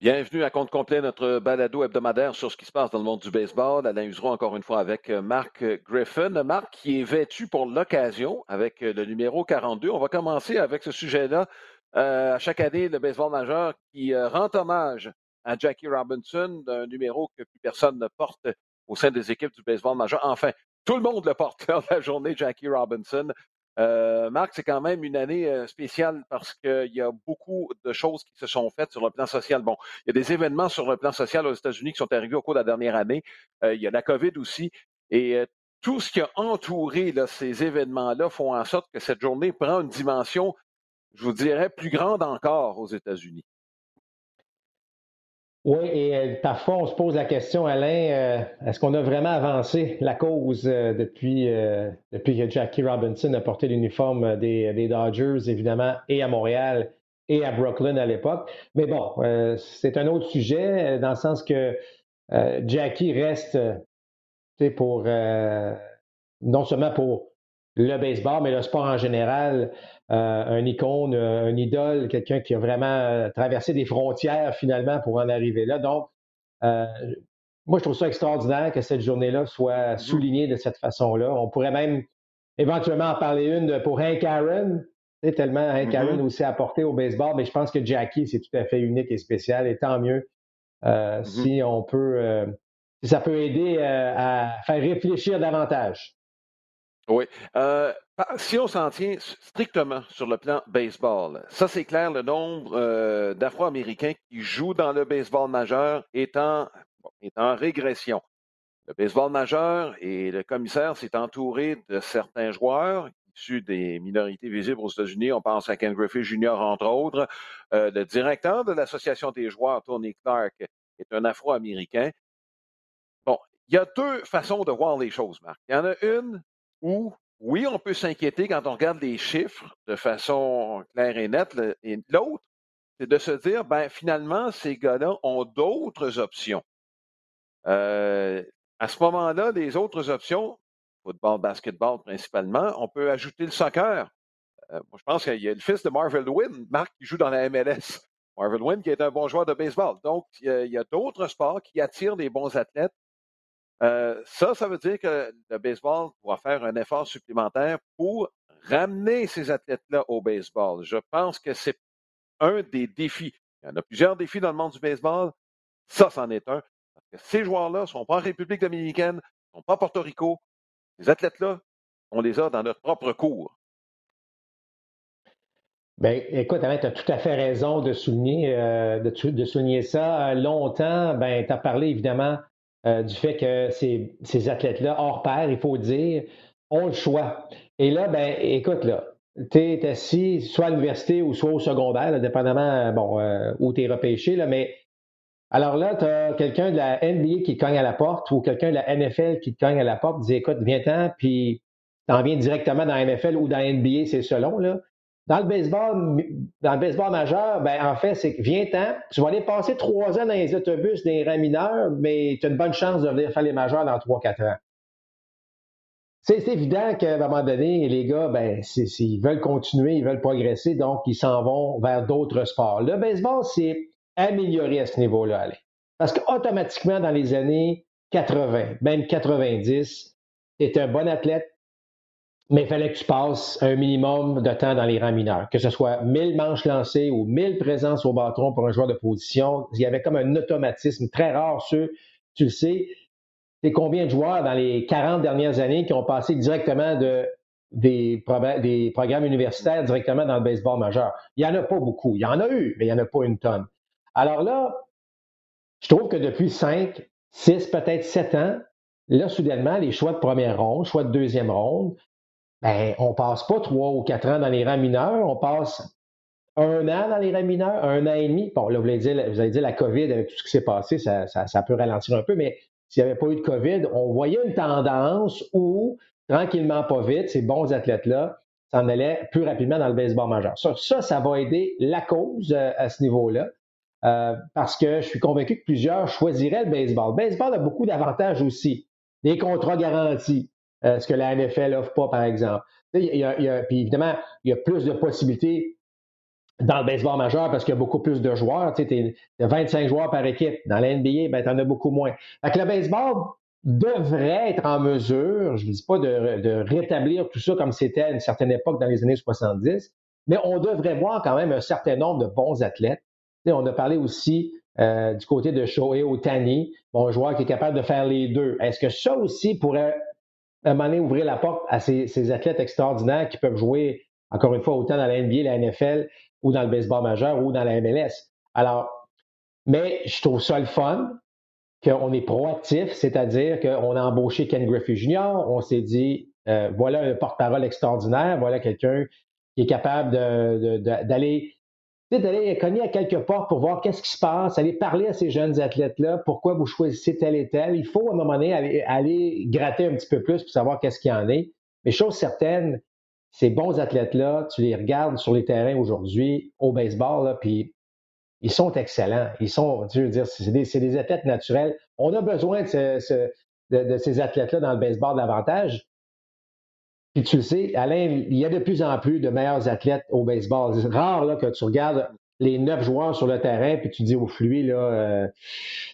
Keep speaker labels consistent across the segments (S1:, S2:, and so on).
S1: Bienvenue à compte complet, notre balado hebdomadaire sur ce qui se passe dans le monde du baseball. Alain Usereau, encore une fois, avec euh, Marc Griffin. Marc qui est vêtu pour l'occasion avec euh, le numéro 42. On va commencer avec ce sujet-là. Euh, à chaque année, le baseball majeur qui rend hommage à Jackie Robinson, un numéro que plus personne ne porte au sein des équipes du baseball majeur. Enfin, tout le monde le porte dans la journée Jackie Robinson. Euh, Marc, c'est quand même une année euh, spéciale parce qu'il y a beaucoup de choses qui se sont faites sur le plan social. Bon, il y a des événements sur le plan social aux États-Unis qui sont arrivés au cours de la dernière année. Euh, il y a la COVID aussi. Et tout ce qui a entouré ces événements-là font en sorte que cette journée prend une dimension, je vous dirais, plus grande encore aux États-Unis.
S2: Oui, et euh, parfois on se pose la question, Alain, euh, est-ce qu'on a vraiment avancé la cause euh, depuis, depuis que Jackie Robinson a porté l'uniforme des, Dodgers, évidemment, et à Montréal et à Brooklyn à l'époque? Mais bon, c'est un autre sujet, dans le sens que Jackie reste pour non seulement pour le baseball, mais le sport en général, euh, un icône, euh, un idole, quelqu'un qui a vraiment euh, traversé des frontières finalement pour en arriver là. Donc, moi, je trouve ça extraordinaire que cette journée-là soit mm-hmm. soulignée de cette façon-là. On pourrait même éventuellement en parler une pour Hank Aaron, tellement Hank Aaron mm-hmm. aussi apporté au baseball, mais je pense que Jackie, c'est tout à fait unique et spécial, et tant mieux mm-hmm. si on peut, si ça peut aider à faire réfléchir davantage.
S1: Oui. Euh, si on s'en tient strictement sur le plan baseball, ça c'est clair, le nombre euh, d'Afro-Américains qui jouent dans le baseball majeur est en, est en régression. Le baseball majeur et le commissaire s'est entouré de certains joueurs issus des minorités visibles aux États-Unis. On pense à Ken Griffey Jr., entre autres. Euh, le directeur de l'Association des joueurs, Tony Clark, est un Afro-Américain. Bon, il y a deux façons de voir les choses, Marc. Il y en a une où, oui, on peut s'inquiéter quand on regarde les chiffres de façon claire et nette. Et l'autre, c'est de se dire, ben, finalement, ces gars-là ont d'autres options. Euh, à ce moment-là, les autres options, football, basketball principalement, on peut ajouter le soccer. Euh, moi, je pense qu'il y a le fils de Marvel Wynn, Marc, qui joue dans la MLS. Marvel Wynn, qui est un bon joueur de baseball. Donc, il y a d'autres sports qui attirent des bons athlètes euh, ça, ça veut dire que le baseball doit faire un effort supplémentaire pour ramener ces athlètes-là au baseball. Je pense que c'est un des défis. Il y en a plusieurs défis dans le monde du baseball. Ça, c'en est un. Ces joueurs-là ne sont pas en République dominicaine, ne sont pas à Porto Rico. Ces athlètes-là, on les a dans notre propre cours.
S2: Ben, écoute, tu as tout à fait raison de souligner, euh, ça. Longtemps, ben, tu as parlé évidemment euh, du fait que ces, ces athlètes-là, hors pair, il faut dire, ont le choix. Et là, ben, écoute, là, tu es assis soit à l'université ou soit au secondaire, dépendamment bon, euh, où tu es repêché, là, mais alors là, tu as quelqu'un de la NBA qui te cogne à la porte ou quelqu'un de la NFL qui te cogne à la porte, dit écoute, viens-t'en, puis t'en viens directement dans la NFL ou dans la NBA, c'est selon, là. Dans le baseball, dans le baseball majeur, ben, en fait, c'est que viens-t'en, tu vas aller passer trois ans dans les autobus des rangs mineurs, mais tu as une bonne chance de venir faire les majeurs dans trois, quatre ans. C'est évident qu'à un moment donné, les gars, ben, s'ils veulent continuer, ils veulent progresser, donc ils s'en vont vers d'autres sports. Le baseball, c'est amélioré à ce niveau-là, Parce qu'automatiquement, dans les années 80, même 90, tu es un bon athlète, mais il fallait que tu passes un minimum de temps dans les rangs mineurs, que ce soit 1000 manches lancées ou 1000 présences au bâton pour un joueur de position. Il y avait comme un automatisme très rare sur, tu le sais, c'est combien de joueurs dans les 40 dernières années qui ont passé directement de, des, des programmes universitaires directement dans le baseball majeur? Il n'y en a pas beaucoup. Il y en a eu, mais il n'y en a pas une tonne. Alors là, je trouve que depuis 5, 6, peut-être 7 ans, là, soudainement, les choix de première ronde, choix de deuxième ronde, ben, on passe pas trois ou quatre ans dans les rangs mineurs, on passe un an dans les rangs mineurs, un an et demi. Bon, là, vous avez dit, vous la COVID avec tout ce qui s'est passé, ça, peut ralentir un peu, mais s'il n'y avait pas eu de COVID, on voyait une tendance où, tranquillement, pas vite, ces bons athlètes-là s'en allaient plus rapidement dans le baseball majeur. Ça, ça, va aider la cause euh, à ce niveau-là. Euh, parce que je suis convaincu que plusieurs choisiraient le baseball. Le baseball a beaucoup d'avantages aussi. Des contrats garantis, ce que la NFL n'offre pas, par exemple. Puis évidemment, il y a plus de possibilités dans le baseball majeur parce qu'il y a beaucoup plus de joueurs. Tu sais, as 25 joueurs par équipe. Dans la NBA, ben, tu en as beaucoup moins. Fait le baseball devrait être en mesure, je ne dis pas de, rétablir tout ça comme c'était à une certaine époque dans les années 70, mais on devrait voir quand même un certain nombre de bons athlètes. Tu sais, on a parlé aussi euh, du côté de Shohei Otani, bon, joueur qui est capable de faire les deux. Est-ce que ça aussi pourrait un moment ouvrir la porte à ces, ces athlètes extraordinaires qui peuvent jouer, encore une fois, autant dans la NBA, la NFL, ou dans le baseball majeur ou dans la MLS. Alors, mais je trouve ça le fun qu'on est proactif, c'est-à-dire qu'on a embauché Ken Griffey Jr., on s'est dit, euh, voilà un porte-parole extraordinaire, voilà quelqu'un qui est capable d'aller d'aller cogner à quelques portes pour voir qu'est-ce qui se passe, aller parler à ces jeunes athlètes-là, pourquoi vous choisissez tel et tel. Il faut à un moment donné aller, aller gratter un petit peu plus pour savoir qu'est-ce qu'il y en est. Mais chose certaine, ces bons athlètes-là, tu les regardes sur les terrains aujourd'hui au baseball, là, puis ils sont excellents. Ils sont, je veux dire, c'est des, athlètes naturels. On a besoin de, ces athlètes-là dans le baseball davantage. Puis tu le sais, Alain, il y a de plus en plus de meilleurs athlètes au baseball. C'est rare là, que tu regardes les neuf joueurs sur le terrain, puis tu dis au flux, là, euh,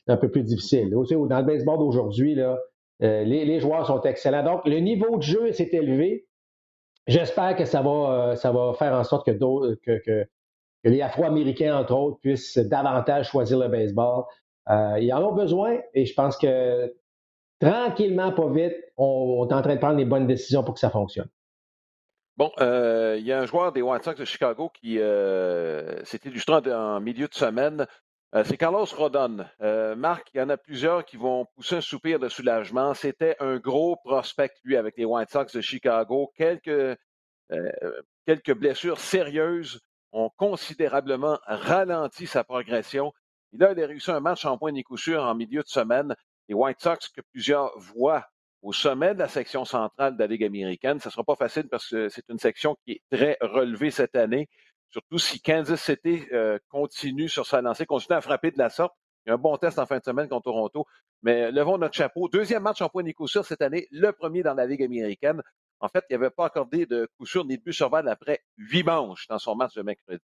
S2: c'est un peu plus difficile. Dans le baseball d'aujourd'hui, là, euh, les, joueurs sont excellents. Donc, le niveau de jeu s'est élevé. J'espère que ça va, euh, ça va faire en sorte que, que, que, les Afro-Américains, entre autres, puissent davantage choisir le baseball. Euh, ils en ont besoin et je pense que tranquillement, pas vite, on, est en train de prendre les bonnes décisions pour que ça fonctionne.
S1: Bon, euh, il y a un joueur des White Sox de Chicago qui s'est illustré en, milieu de semaine. c'est Carlos Rodon. Marc, il y en a plusieurs qui vont pousser un soupir de soulagement. C'était un gros prospect, lui, avec les White Sox de Chicago. Quelques, blessures sérieuses ont considérablement ralenti sa progression. Il a réussi un match en point de coup sûr en milieu de semaine. Les White Sox, que plusieurs voient au sommet de la section centrale de la Ligue américaine, ce ne sera pas facile parce que c'est une section qui est très relevée cette année, surtout si Kansas City euh, continue sur sa lancée, continue à frapper de la sorte. Il y a un bon test en fin de semaine contre Toronto. Mais levons notre chapeau. Deuxième match en point de coup sûr cette année, le premier dans la Ligue américaine. En fait, il n'avait pas accordé de coup sûr ni de but sur après huit manches dans son match de mercredi.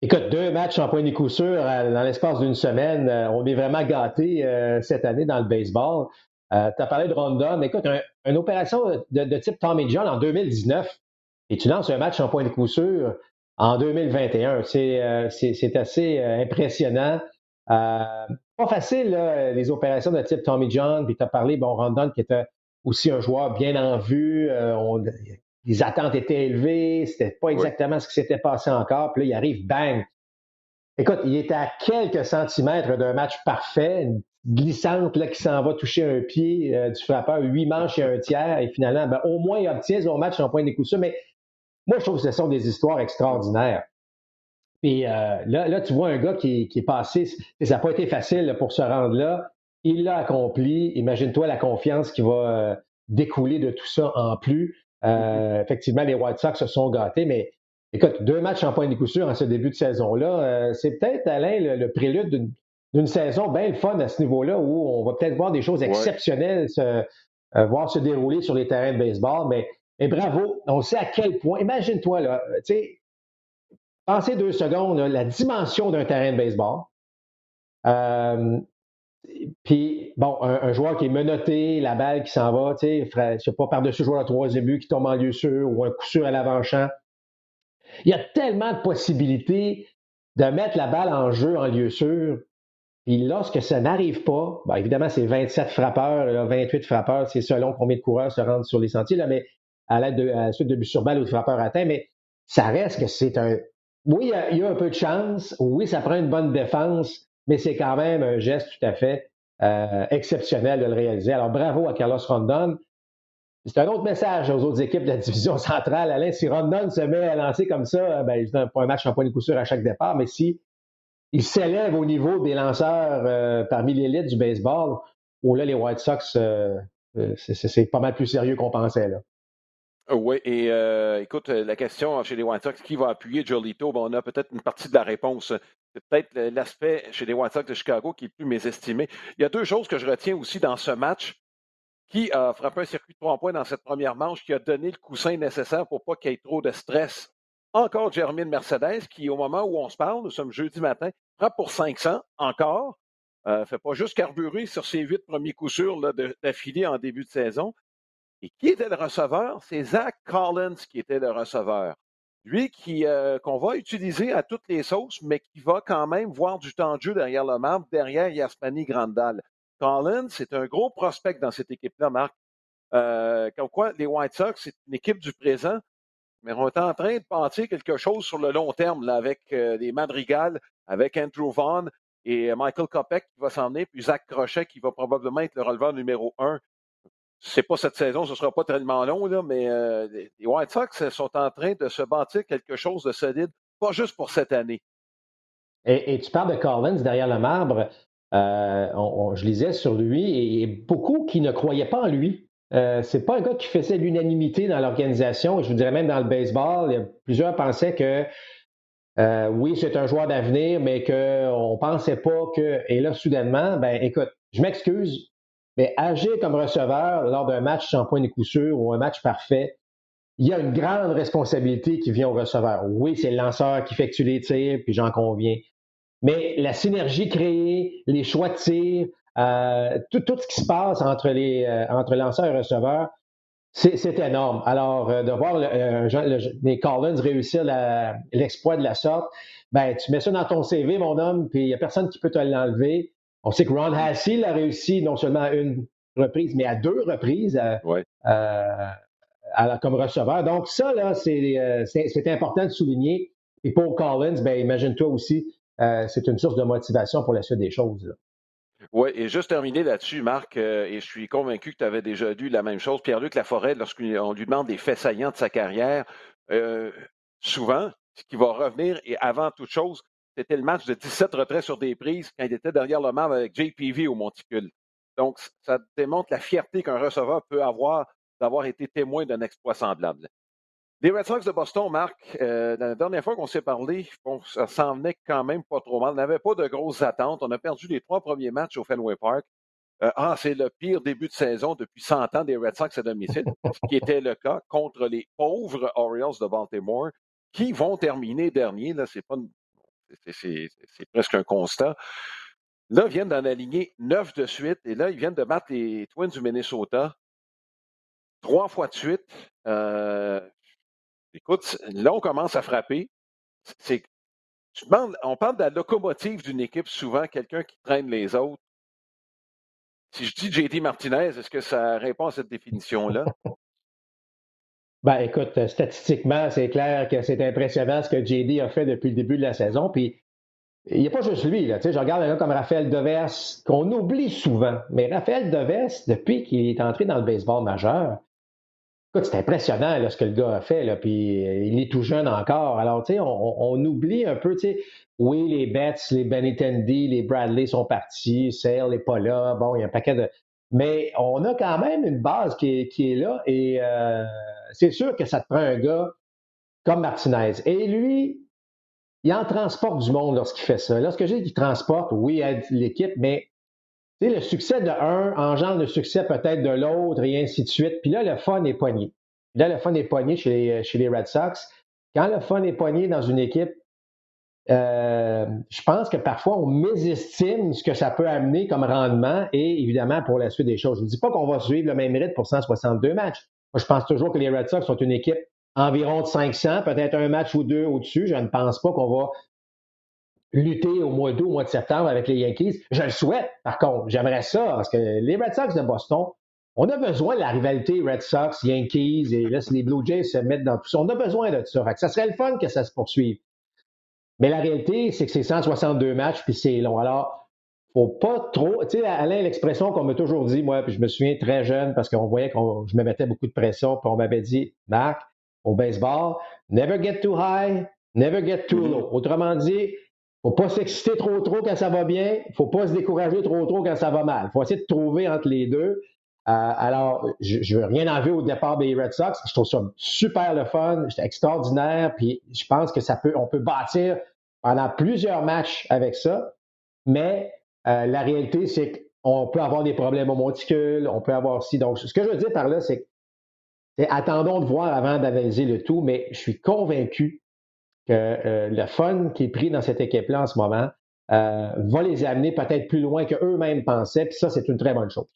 S2: Écoute, deux matchs en point de coup sûr euh, dans l'espace d'une semaine. Euh, on est vraiment gâtés euh, cette année dans le baseball. tu as parlé de Rondon. Écoute, une opération de, type Tommy John en 2019 et tu lances un match en point de coup sûr en 2021. C'est assez impressionnant. pas facile, les opérations de type Tommy John. Puis tu as parlé, bon, Rondon qui était aussi un joueur bien en vue. Euh, les attentes étaient élevées. C'était pas exactement ce qui s'était passé encore. Puis là, il arrive, bang. Écoute, il était à quelques centimètres d'un match parfait, une glissante là, qui s'en va toucher un pied euh, du frappeur, huit manches et un tiers, et finalement, ben, au moins, il obtient son match en point de coup Mais moi, je trouve que ce sont des histoires extraordinaires. Puis euh, là, là, tu vois un gars qui, qui est passé, ça n'a pas été facile pour se rendre là. Il l'a accompli. Imagine-toi la confiance qui va euh, découler de tout ça en plus. Euh, effectivement, les White Sox se sont gâtés, mais écoute, deux matchs en point de coup sûr en ce début de saison-là, euh, c'est peut-être, Alain, le, prélude d'une saison bien fun à ce niveau-là où on va peut-être voir des choses exceptionnelles se, voir se dérouler sur les terrains de baseball. Mais, bravo, on sait à quel point. Imagine-toi, là, tu sais, pensez deux secondes, la dimension d'un terrain de baseball. Puis, bon, un, joueur qui est menotté, la balle qui s'en va, tu sais, sais pas, par-dessus joueur à troisième but qui tombe en lieu sûr ou un coup sûr à l'avant-champ. Il y a tellement de possibilités de mettre la balle en jeu en lieu sûr. Puis lorsque ça n'arrive pas, ben évidemment, c'est 27 frappeurs, 28 frappeurs, c'est selon combien de coureurs se rendent sur les sentiers, mais à l'aide de, à suite de but sur balle ou de frappeurs atteints, mais ça reste que c'est un. Oui, il y, a, un peu de chance. Oui, ça prend une bonne défense mais c'est quand même un geste tout à fait euh, exceptionnel de le réaliser. Alors bravo à Carlos Rondon. C'est un autre message aux autres équipes de la division centrale. Alain, si Rondon se met à lancer comme ça, ben, pas un match en point de coup sûr à chaque départ, mais si il s'élève au niveau des lanceurs euh, parmi l'élite du baseball, où là, les White Sox, euh, c'est pas mal plus sérieux qu'on pensait. Là.
S1: Oui, et écoute, la question chez les White Sox, qui va appuyer Jolito? on a peut-être une partie de la réponse c'est peut-être l'aspect chez les White Sox de Chicago qui est plus mésestimé. Il y a deux choses que je retiens aussi dans ce match. Qui a frappé un circuit de trois points dans cette première manche, qui a donné le coussin nécessaire pour pas qu'il y ait trop de stress encore Jermaine Mercedes, qui, au moment où on se parle, nous sommes jeudi matin, prend pour 500 encore. Euh, fait pas juste carburer sur ses huit premiers coups sûrs d'affilée en début de saison. Et qui était le receveur? C'est Zach Collins qui était le receveur. Lui qui euh, qu'on va utiliser à toutes les sauces, mais qui va quand même voir du temps de jeu derrière le marbre, derrière Yaspani Grandal. Collins, c'est un gros prospect dans cette équipe-là, Marc. Euh, quoi, les White Sox, c'est une équipe du présent, mais on est en train de penser quelque chose sur le long terme avec euh, les Madrigal, avec Andrew Vaughn et Michael Kopek qui va s'en puis Zach Crochet qui va probablement être le releveur numéro un. C'est pas cette saison, ce sera pas tellement long, là, mais euh, les White Sox sont en train de se bâtir quelque chose de solide, pas juste pour cette année.
S2: Et, tu parles de Collins derrière le marbre. Euh, je lisais sur lui et beaucoup qui ne croyaient pas en lui. Euh, c'est pas un gars qui faisait l'unanimité dans l'organisation. Je vous dirais même dans le baseball, plusieurs pensaient que oui, c'est un joueur d'avenir, mais qu'on ne pensait pas que. Et là, soudainement, ben écoute, je m'excuse, mais agir comme receveur lors d'un match sans point de coup sûr ou un match parfait, il y a une grande responsabilité qui vient au receveur. Oui, c'est le lanceur qui effectue les tirs, puis j'en conviens. Mais la synergie créée, les choix de tir, euh, tout, ce qui se passe entre, les, euh, entre lanceurs et receveurs, c'est énorme. Alors, euh, de voir les Collins réussir l'exploit de la sorte, ben, tu mets ça dans ton CV, mon homme, puis il n'y a personne qui peut te l'enlever. On sait que Ron Hassey l'a réussi non seulement à une reprise, mais à deux reprises comme receveur. Donc, ça, là, c'est important de souligner. Et pour Collins, ben, imagine-toi aussi, c'est une source de motivation pour la suite des choses.
S1: Oui, et juste terminer là-dessus, Marc, euh, et je suis convaincu que tu avais déjà lu la même chose. Pierre-Luc Laforêt, lorsqu'on lui demande des faits saillants de sa carrière, euh, souvent, ce qui va revenir, et avant toute chose, c'était le match de 17 retraits sur des prises quand il était derrière le marbre avec JPV au monticule. Donc, ça démontre la fierté qu'un receveur peut avoir d'avoir été témoin d'un exploit semblable. Les Red Sox de Boston, Marc, euh, la dernière fois qu'on s'est parlé, ça s'en venait quand même pas trop mal. On n'avait pas de grosses attentes. On a perdu les trois premiers matchs au Fenway Park. Euh, ah, c'est le pire début de saison depuis 100 ans des Red Sox à domicile, ce qui était le cas contre les pauvres Orioles de Baltimore, qui vont terminer dernier. Là, c'est pas, c'est, presque un constat. Là, ils viennent d'en aligner neuf de suite, et là, ils viennent de battre les Twins du Minnesota trois fois de suite. Euh, Écoute, là, on commence à frapper. On parle de la locomotive d'une équipe, souvent quelqu'un qui traîne les autres. Si je dis JD Martinez, est-ce que ça répond à cette définition-là?
S2: Ben, écoute, euh, statistiquement, c'est clair que c'est impressionnant ce que JD a fait depuis le début de la saison. Puis, il n'y a pas juste lui. Là. Tu sais, je regarde un gars comme Raphaël Devers, qu'on oublie souvent. Mais Raphaël Devers, depuis qu'il est entré dans le baseball majeur, c'est impressionnant ce que le gars a fait, là, puis euh, il est tout jeune encore. Alors, tu sais, on, oublie un peu, tu sais, oui, les Betts, les Benintendi, les Bradley sont partis, Sale n'est pas là, bon, il y a un paquet de... Mais on a quand même une base qui est, là et euh, c'est sûr que ça te prend un gars comme Martinez. Et lui, il en transporte du monde lorsqu'il fait ça. Lorsque j'ai qu'il transporte, oui, aide l'équipe, mais le succès de un engendre le succès peut-être de l'autre et ainsi de suite. Puis là, le fun est poigné. Là, le fun est poigné chez chez les Red Sox. Quand le fun est poigné dans une équipe, euh, je pense que parfois on mésestime ce que ça peut amener comme rendement et évidemment pour la suite des choses. Je ne dis pas qu'on va suivre le même rythme pour 162 matchs. Moi, je pense toujours que les Red Sox sont une équipe environ de 500, peut-être un match ou deux au-dessus. Je ne pense pas qu'on va lutter au mois d'août, au mois de septembre avec les Yankees. Je le souhaite, par contre. J'aimerais ça, parce que les Red Sox de Boston, on a besoin de la rivalité Red Sox, Yankees, et là, si les Blue Jays se mettent dans tout ça, on a besoin de ça. ça serait le fun que ça se poursuive. Mais la réalité, c'est que c'est 162 matchs, puis c'est long. Alors, faut pas trop. Tu sais, Alain, l'expression qu'on m'a toujours dit, moi, puis je me souviens très jeune, parce qu'on voyait que je me mettais beaucoup de pression, puis on m'avait dit, Marc, au baseball, never get too high, never get too mm-hmm. low. Autrement dit, faut pas s'exciter trop trop quand ça va bien, faut pas se décourager trop trop quand ça va mal. faut essayer de trouver entre les deux. Euh, alors, je, ne veux rien enlever au départ des Red Sox. Je trouve ça super le fun, extraordinaire, puis je pense que ça peut, on peut bâtir pendant plusieurs matchs avec ça. Mais euh, la réalité, c'est qu'on peut avoir des problèmes au monticule, on peut avoir aussi. Donc, ce que je veux dire par là, c'est attendons de voir avant d'analyser le tout, mais je suis convaincu que le fun qui est pris dans cette équipe-là en ce moment va les amener peut-être plus loin qu'eux-mêmes pensaient, puis ça, c'est une très bonne chose.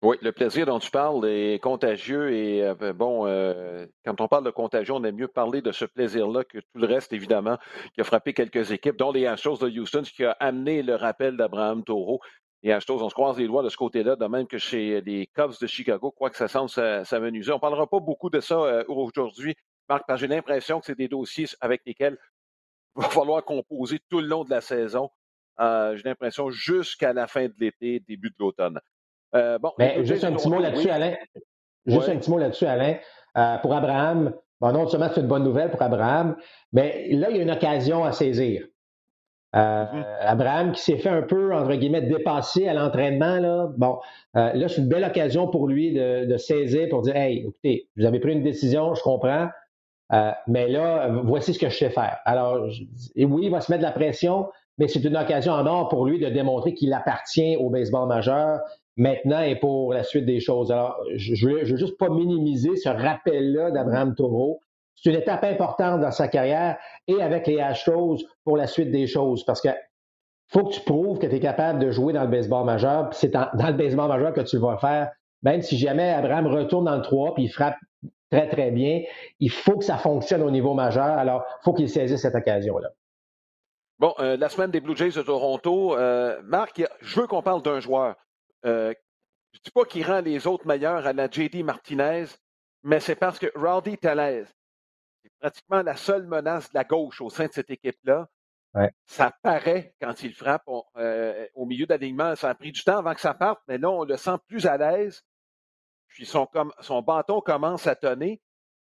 S1: Oui, le plaisir dont tu parles est contagieux et euh, bon, euh, quand on parle de contagion, on aime mieux parler de ce plaisir-là que tout le reste, évidemment, qui a frappé quelques équipes, dont les Astros de Houston, ce qui a amené le rappel d'Abraham Taureau. Les Astros, on se croise les doigts de ce côté-là, de même que chez les Cubs de Chicago, quoi que ça semble s'amenuiser. On ne parlera pas beaucoup de ça euh, aujourd'hui, Marc, parce que j'ai l'impression que c'est des dossiers avec lesquels il va falloir composer tout le long de la saison. j'ai l'impression jusqu'à la fin de l'été, début de l'automne.
S2: Euh, bon, juste un petit mot là-dessus, Alain. Juste un petit mot là-dessus, Alain. pour Abraham, bon, non seulement c'est une bonne nouvelle pour Abraham, mais là, il y a une occasion à saisir. Euh, mm-hmm. Abraham qui s'est fait un peu, entre guillemets, dépasser à l'entraînement, là. Bon, euh, là, c'est une belle occasion pour lui de, saisir pour dire Hey, écoutez, vous avez pris une décision, je comprends, mais là, voici ce que je sais faire. Alors, et oui, il va se mettre de la pression, mais c'est une occasion en or pour lui de démontrer qu'il appartient au baseball majeur, maintenant et pour la suite des choses. Alors, je ne veux, juste pas minimiser ce rappel-là d'Abraham Taureau. C'est une étape importante dans sa carrière et avec les Astros pour la suite des choses parce que faut que tu prouves que tu es capable de jouer dans le baseball majeur. C'est dans, le baseball majeur que tu vas faire. Même si jamais Abraham retourne dans le 3 puis il frappe très, très bien, il faut que ça fonctionne au niveau majeur. Alors, il faut qu'il saisisse cette occasion-là.
S1: Bon, euh, la semaine des Blue Jays de Toronto, euh, Marc, je veux qu'on parle d'un joueur. Euh, je ne dis pas qu'il rend les autres meilleurs à la JD Martinez, mais c'est parce que Rowdy Tellez est pratiquement la seule menace de la gauche au sein de cette équipe-là. Ça paraît quand il frappe euh, au milieu d'alignement. Ça a pris du temps avant que ça parte, mais là, on le sent plus à l'aise. Puis son, son bâton commence à tonner.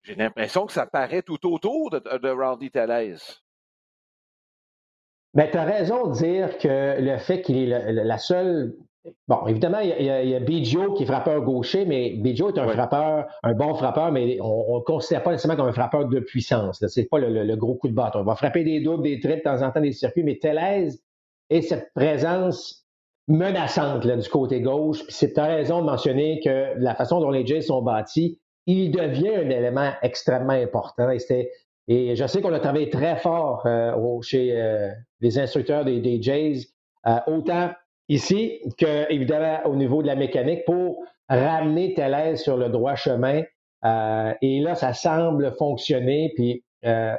S1: J'ai l'impression que ça paraît tout autour de, de Rowdy Tellez.
S2: Mais tu as raison de dire que le fait qu'il est la seule Bon, évidemment, il y, a, il Biggio qui est frappeur gaucher, mais Biggio est un frappeur, un bon frappeur, mais on ne le considère pas nécessairement comme un frappeur de puissance. Ce n'est pas le, gros coup de bâton. Il va frapper des doubles, des triples, de temps en temps des circuits, mais Tellez et cette présence menaçante là, du côté gauche. Puis c'est ta raison de mentionner que la façon dont les Jays sont bâtis, il devient un élément extrêmement important. Et, et je sais qu'on a travaillé très fort euh, chez euh, les instructeurs des, des Jays, euh, autant ici que, évidemment, au niveau de la mécanique pour ramener Thélèse sur le droit chemin. Euh, et là, ça semble fonctionner. Puis, euh,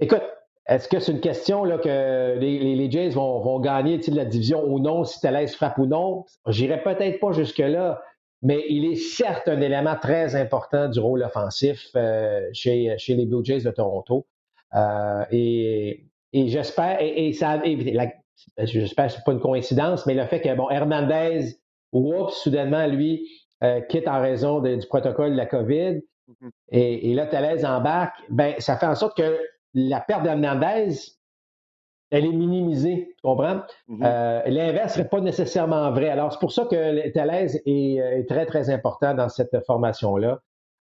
S2: écoute, est-ce que c'est une question là, que les, les, Jays vont, vont gagner la division ou non, si Thélèse frappe ou non? J'irai peut-être pas jusque-là, mais il est certes un élément très important du rôle offensif euh, chez, chez les Blue Jays de Toronto. et, et j'espère, et, et, ça, la, j'espère que ce n'est pas une coïncidence, mais le fait que, bon, Hernandez, oups, soudainement, lui, euh, quitte en raison du protocole de la COVID, mm-hmm. et, là, Thalès embarque, ben, ça fait en sorte que la perte d'Hernandez, elle est minimisée, tu comprends? Mm-hmm. Euh, l'inverse ne serait pas nécessairement vrai. Alors, c'est pour ça que Thalès est, est, très, très important dans cette formation-là.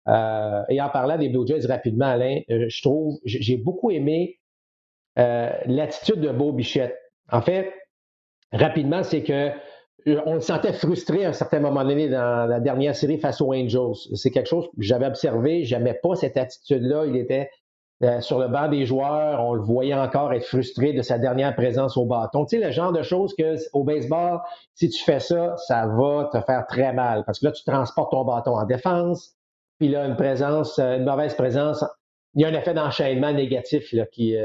S2: Euh, et en parlant des Blue Jays rapidement, Alain, je trouve, j'ai beaucoup aimé l'attitude de Beau Bichette. En fait, rapidement, c'est que euh, on le sentait frustré à un certain moment donné dans la dernière série face aux Angels. C'est quelque chose que j'avais observé. J'aimais pas cette attitude-là. Il était euh, sur le banc des joueurs. On le voyait encore être frustré de sa dernière présence au bâton. Tu sais, le genre de choses que au baseball, si tu fais ça, ça va te faire très mal. Parce que là, tu transportes ton bâton en défense. Puis là, une présence, euh, une mauvaise présence, il y a un effet d'enchaînement négatif là, qui,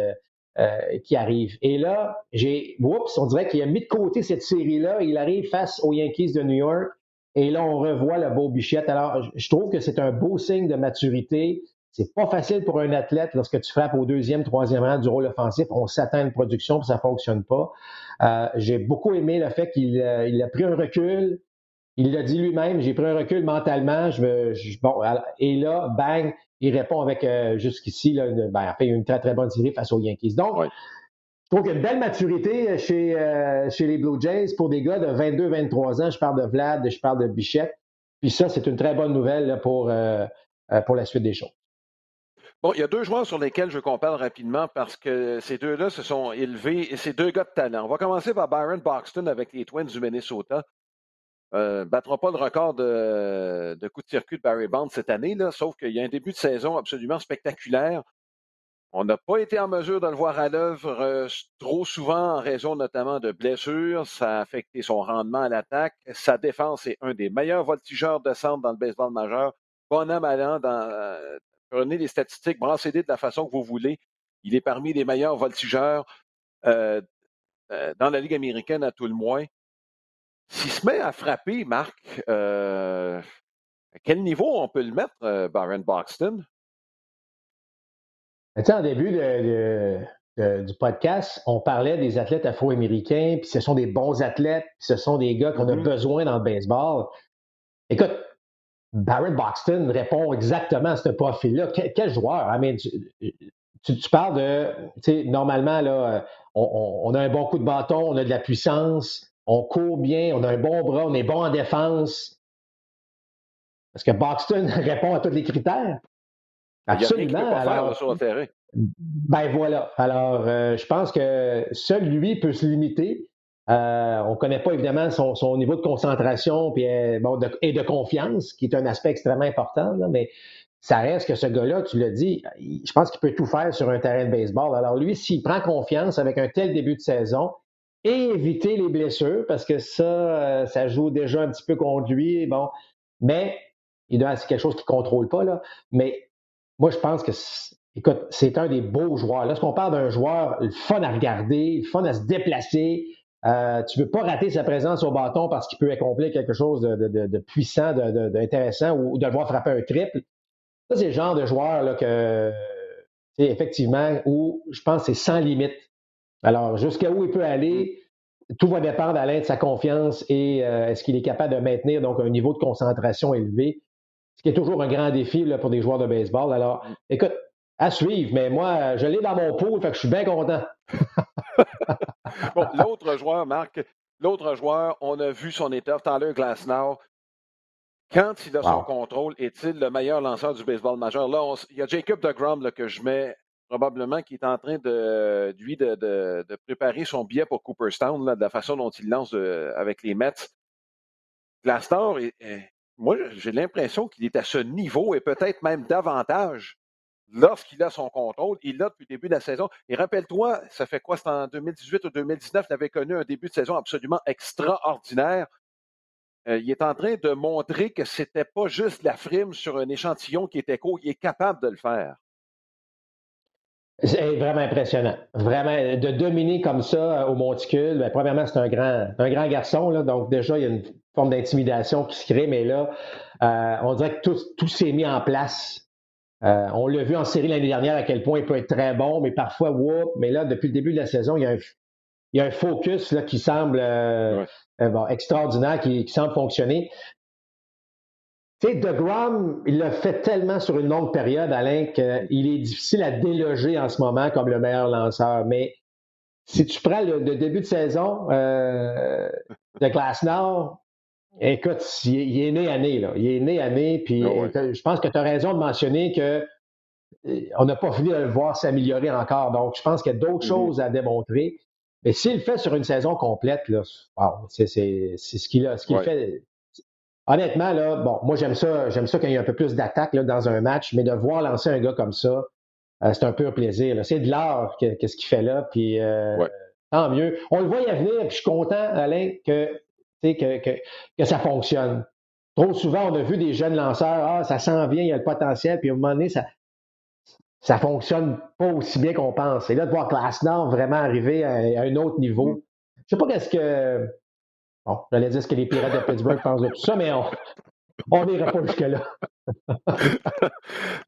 S2: qui arrive. Et là, j'ai, oups, on dirait qu'il a mis de côté cette série-là. Il arrive face aux Yankees de New York. Et là, on revoit le beau Bichette. Alors, je trouve que c'est un beau signe de maturité. C'est pas facile pour un athlète lorsque tu frappes au deuxième, troisième rang du rôle offensif. On s'attend à une production, puis ça fonctionne pas. Euh, j'ai beaucoup aimé le fait qu'il euh, a pris un recul. Il l'a dit lui-même, j'ai pris un recul mentalement. Je me, bon, et là, bang, il répond avec euh, jusqu'ici, là, une, ben, une très, très bonne série face aux Yankees. Donc, je trouve qu'il y a une belle maturité chez, euh, chez les Blue Jays pour des gars de 22-23 ans. Je parle de Vlad, je parle de Bichette. Puis ça, c'est une très bonne nouvelle pour, euh, pour la suite des choses.
S1: Bon, il y a deux joueurs sur lesquels je compare rapidement parce que ces deux-là se sont élevés et c'est deux gars de talent. On va commencer par Byron Boxton avec les Twins du Minnesota ne euh, battra pas le record de, de coups de circuit de Barry Bonds cette année, sauf qu'il y a un début de saison absolument spectaculaire. on n'a pas été en mesure de le voir à l'œuvre euh, trop souvent en raison notamment de blessures. Ça a affecté son rendement à l'attaque. Sa défense est un des meilleurs voltigeurs de centre dans le baseball majeur. Bonhomme allant dans, euh, prenez les statistiques, brancez-les de la façon que vous voulez. Il est parmi les meilleurs voltigeurs euh, dans la Ligue américaine à tout le moins. S'il se met à frapper, Marc, à quel niveau on peut le mettre, Baron Boxton?
S2: Tu sais, en début du podcast, on parlait des athlètes afro-américains, puis ce sont des bons athlètes, puis ce sont des gars qu'on a mm-hmm. besoin dans le baseball. Écoute, Barrett Boxton répond exactement à ce profil-là. Quel, joueur? tu, parles de, tu sais, normalement, là, on, on, a un bon coup de bâton, on a de la puissance, on court bien, on a un bon bras, on est bon en défense. Est-ce que Boxton répond à tous les critères?
S1: Absolument. Alors, sur le terrain.
S2: Ben voilà. Alors, euh, je pense que seul lui peut se limiter. Euh, on ne connaît pas évidemment son, niveau de concentration puis, euh, et de confiance, qui est un aspect extrêmement important, mais ça reste que ce gars-là, tu l'as dit, je pense qu'il peut tout faire sur un terrain de baseball. Alors lui, s'il prend confiance avec un tel début de saison et éviter les blessures, parce que ça, ça joue déjà un petit peu conduit, bon, mais doit c'est quelque chose qu'il ne contrôle pas, là, mais moi, je pense que, écoute, c'est un des beaux joueurs. Lorsqu'on parle d'un joueur, le fun à regarder, le fun à se déplacer, euh, tu ne veux pas rater sa présence au bâton parce qu'il peut accomplir quelque chose de, puissant, d'intéressant ou, de le voir frapper un triple. Ça, c'est le genre de joueur là, que, effectivement, où je pense que c'est sans limite. Alors, jusqu'à où il peut aller, tout va dépendre à l'aide de sa confiance et euh, est-ce qu'il est capable de maintenir donc un niveau de concentration élevé ce qui est toujours un grand défi là, pour des joueurs de baseball. Alors, écoute, à suivre, mais moi, je l'ai dans mon pot, fait que je suis bien content.
S1: bon, l'autre joueur, Marc, l'autre joueur, on a vu son état, Tyler Glasnow. Quand il a son contrôle, est-il le meilleur lanceur du baseball majeur? Là, il y a Jacob DeGrom là, que je mets probablement qui est en train de, lui de, préparer son billet pour Cooperstown, de la façon dont il lance euh, avec les Mets. Glasnow est, moi, j'ai l'impression qu'il est à ce niveau et peut-être même davantage lorsqu'il a son contrôle. Il l'a depuis le début de la saison. Et rappelle-toi, ça fait quoi? C'est en 2018 ou 2019, il avait connu un début de saison absolument extraordinaire. Euh, il est en train de montrer que c'était pas juste la frime sur un échantillon qui était court. Il est capable de le faire.
S2: C'est vraiment impressionnant. Vraiment, de dominer comme ça euh, au monticule, bien, premièrement, c'est un grand, un grand garçon, là, donc déjà, il y a une forme d'intimidation qui se crée, mais là, euh, on dirait que tout, tout s'est mis en place. Euh, on l'a vu en série l'année dernière à quel point il peut être très bon, mais parfois, whoop, mais là, depuis le début de la saison, il y a un, il y a un focus là, qui semble bon, extraordinaire, qui, qui semble fonctionner. Tu sais, DeGrom, il l'a fait tellement sur une longue période, Alain, qu'il est difficile à déloger en ce moment comme le meilleur lanceur. Mais si tu prends le, début de saison euh, de Classe Nord, écoute, il, est né à né, là. Il est né à né, puis ah je pense que tu as raison de mentionner que euh, on n'a pas fini de le voir s'améliorer encore. Donc, je pense qu'il y a d'autres mm-hmm. choses à démontrer. Mais s'il le fait sur une saison complète, là, c'est ce qu'il a, ce qu'il fait honnêtement, là, bon, moi j'aime ça, j'aime ça quand il y a un peu plus d'attaque dans un match, mais de voir lancer un gars comme ça, euh, c'est un peu un plaisir. C'est de l'art qu'est-ce qu'il fait là, puis euh, tant mieux. On le voit y venir, puis je suis content, Alain, que, que, que, que ça fonctionne. Trop souvent, on a vu des jeunes lanceurs, ah, ça s'en vient, il y a le potentiel, puis à un moment donné, ça ça fonctionne pas aussi bien qu'on pense. Et là, de voir Nord vraiment arriver à, un autre niveau, mm. je sais pas qu'est-ce que Bon, j'allais dire ce que les Pirates de Pittsburgh pensent de tout ça, mais on n'ira pas jusque-là.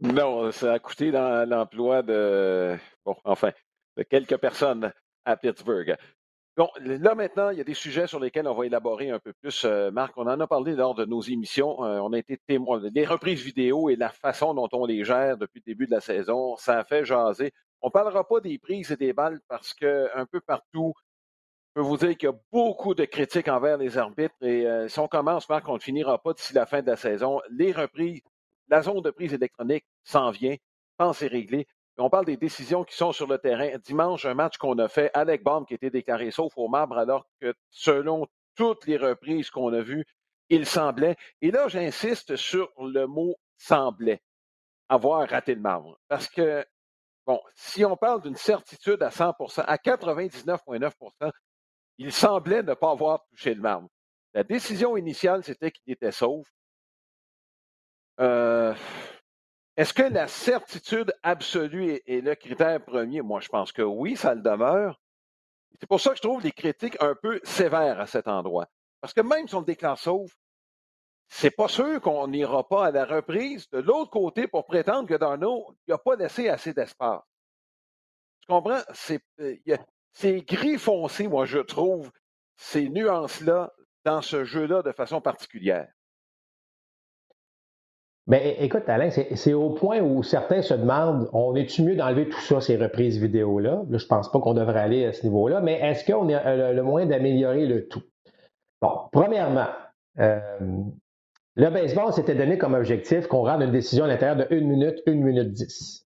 S1: non, ça a coûté l'emploi de, bon, enfin, de quelques personnes à Pittsburgh. Bon, là maintenant, il y a des sujets sur lesquels on va élaborer un peu plus. Euh, Marc, on en a parlé lors de nos émissions. Euh, on a été témoins des reprises vidéo et la façon dont on les gère depuis le début de la saison. Ça a fait jaser. On ne parlera pas des prises et des balles parce que un peu partout, peux vous dire qu'il y a beaucoup de critiques envers les arbitres et euh, si on commence, Marc, on ne finira pas d'ici la fin de la saison. Les reprises, la zone de prise électronique s'en vient. pense c'est réglé. On parle des décisions qui sont sur le terrain. Dimanche, un match qu'on a fait, Alec Baum qui était déclaré sauf au marbre, alors que selon toutes les reprises qu'on a vues, il semblait. Et là, j'insiste sur le mot semblait avoir raté le marbre. Parce que bon, si on parle d'une certitude à 100% à 99,9 il semblait ne pas avoir touché le marbre. La décision initiale, c'était qu'il était sauf. Euh, est-ce que la certitude absolue est, le critère premier? Moi, je pense que oui, ça le demeure. C'est pour ça que je trouve les critiques un peu sévères à cet endroit. Parce que même si on le déclare sauf, c'est pas sûr qu'on n'ira pas à la reprise de l'autre côté pour prétendre que Darno n'a pas laissé assez d'espace. Tu comprends? C'est, euh, c'est gris foncé, moi, je trouve, ces nuances-là dans ce jeu-là de façon particulière.
S2: Mais écoute, Alain, c'est au point où certains se demandent on est-tu mieux d'enlever tout ça, ces reprises vidéo-là? Là, je pense pas qu'on devrait aller à ce niveau-là, mais est-ce qu'on a euh, le moyen d'améliorer le tout? Bon, premièrement, euh, le baseball s'était donné comme objectif qu'on rende une décision à l'intérieur de 1 minute, 1 minute 10.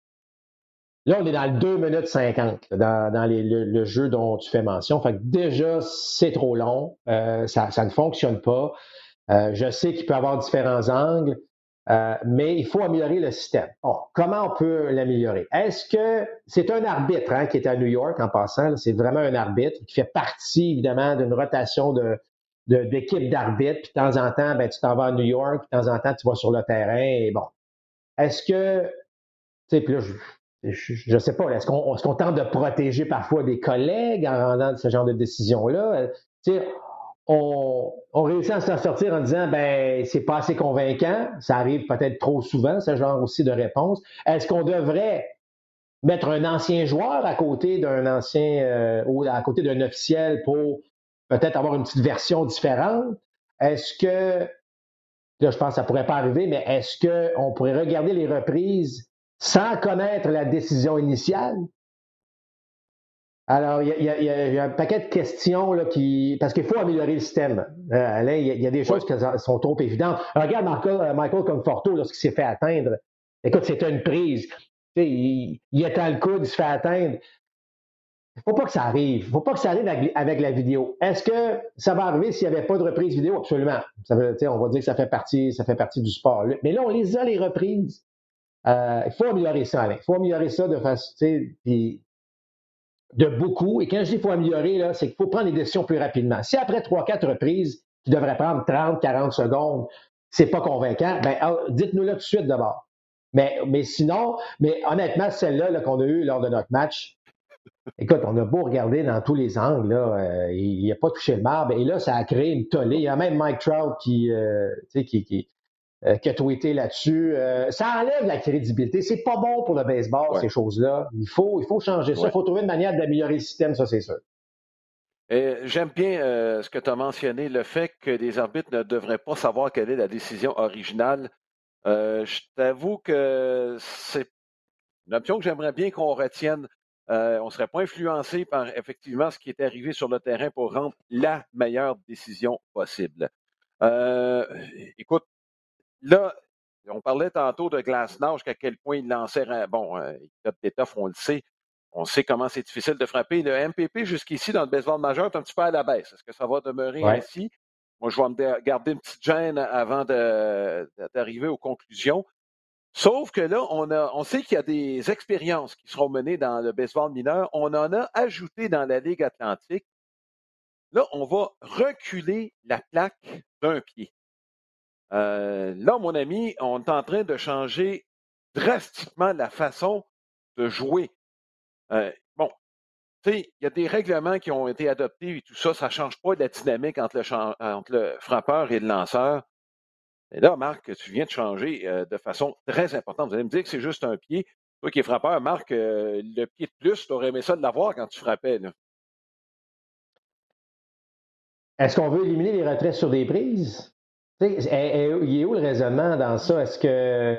S2: Là, on est dans le 2 minutes 50, dans, le, jeu dont tu fais mention. Fait que déjà, c'est trop long. Euh, ça, ne fonctionne pas. je sais qu'il peut avoir différents angles. Euh, mais il faut améliorer le système. Comment on peut l'améliorer? Est-ce que c'est un arbitre hein, qui est à New York en passant? C'est vraiment un arbitre qui fait partie, évidemment, d'une rotation d'équipe d'arbitres. Puis de temps en temps, ben, tu t'en vas à New York, puis de temps en temps, tu vas sur le terrain. Et bon. Est-ce que, tu sais, puis là, je ne sais pas, est-ce qu'on est tente de protéger parfois des collègues en rendant ce genre de décision-là? Sais, on, réussit à s'en sortir en disant ben c'est pas assez convaincant, ça arrive peut-être trop souvent ce genre aussi de réponse. Est-ce qu'on devrait mettre un ancien joueur à côté d'un ancien euh, ou à côté d'un officiel pour peut-être avoir une petite version différente? Est-ce que là je pense que ça pourrait pas arriver, mais est-ce qu'on pourrait regarder les reprises sans connaître la décision initiale? Alors, il y, a, un paquet de questions là, qui. Parce qu'il faut améliorer le système. Euh, Alain, il y, a des choses qui sont trop évidentes. regarde Michael, euh, Michael Conforto lorsqu'il s'est fait atteindre. Écoute, c'était une prise. il, il étend le coude, il se fait atteindre. Il ne faut pas que ça arrive. Il ne faut pas que ça arrive avec, la vidéo. Est-ce que ça va arriver s'il n'y avait pas de reprise vidéo? Absolument. Ça veut, on va dire que ça fait partie, ça fait partie du sport. Mais là, on les a, les reprises. Euh, il faut améliorer ça, Alain. Il faut améliorer ça de façon. De beaucoup. Et quand je dis qu'il faut améliorer, c'est qu'il faut prendre les décisions plus rapidement. Si après trois, quatre reprises, tu devrais prendre 30, 40 secondes, c'est pas convaincant, ben, ah, dites-nous-le tout de suite d'abord. Mais, mais sinon, mais honnêtement, celle-là qu'on a eue lors de notre match, écoute, on a beau regarder dans tous les angles, là, euh, il n'a pas touché le marbre, et là, ça a créé une tollée. Il y a même Mike Trout qui, euh, qui, qui, euh, qui a tweeté là-dessus. Euh, ça enlève la crédibilité. C'est pas bon pour le baseball, ces choses-là. Il faut, il faut changer ça. Il faut trouver une manière d'améliorer le système, ça, c'est sûr.
S1: J'aime bien euh, ce que tu as mentionné, le fait que les arbitres ne devraient pas savoir quelle est la décision originale. je t'avoue que c'est une option que j'aimerais bien qu'on retienne. on ne serait pas influencé par effectivement ce qui est arrivé sur le terrain pour rendre la meilleure décision possible. écoute, Là, on parlait tantôt de Glasnow, jusqu'à quel point il lançait. Bon, euh, il a on le sait. On sait comment c'est difficile de frapper. Le MPP, jusqu'ici, dans le baseball majeur, est un petit peu à la baisse. Est-ce que ça va demeurer ainsi? Moi, je vais me garder une petite gêne avant d'arriver aux conclusions. Sauf que là, on, a, on sait qu'il y a des expériences qui seront menées dans le baseball mineur. On en a ajouté dans la Ligue atlantique. Là, on va reculer la plaque d'un pied. Euh, là, mon ami, on est en train de changer drastiquement la façon de jouer. Euh, bon, tu sais, il y a des règlements qui ont été adoptés et tout ça, ça ne change pas la dynamique entre le, frappeur et le lanceur. Et là, Marc, tu viens de changer euh, de façon très importante. Vous allez me dire que c'est juste un pied. Toi qui es frappeur, Marc, le pied de plus, tu aurais aimé ça de l'avoir quand tu frappais.
S2: Est-ce qu'on veut éliminer les retraits sur des prises? Il est où le raisonnement dans ça? Est-ce que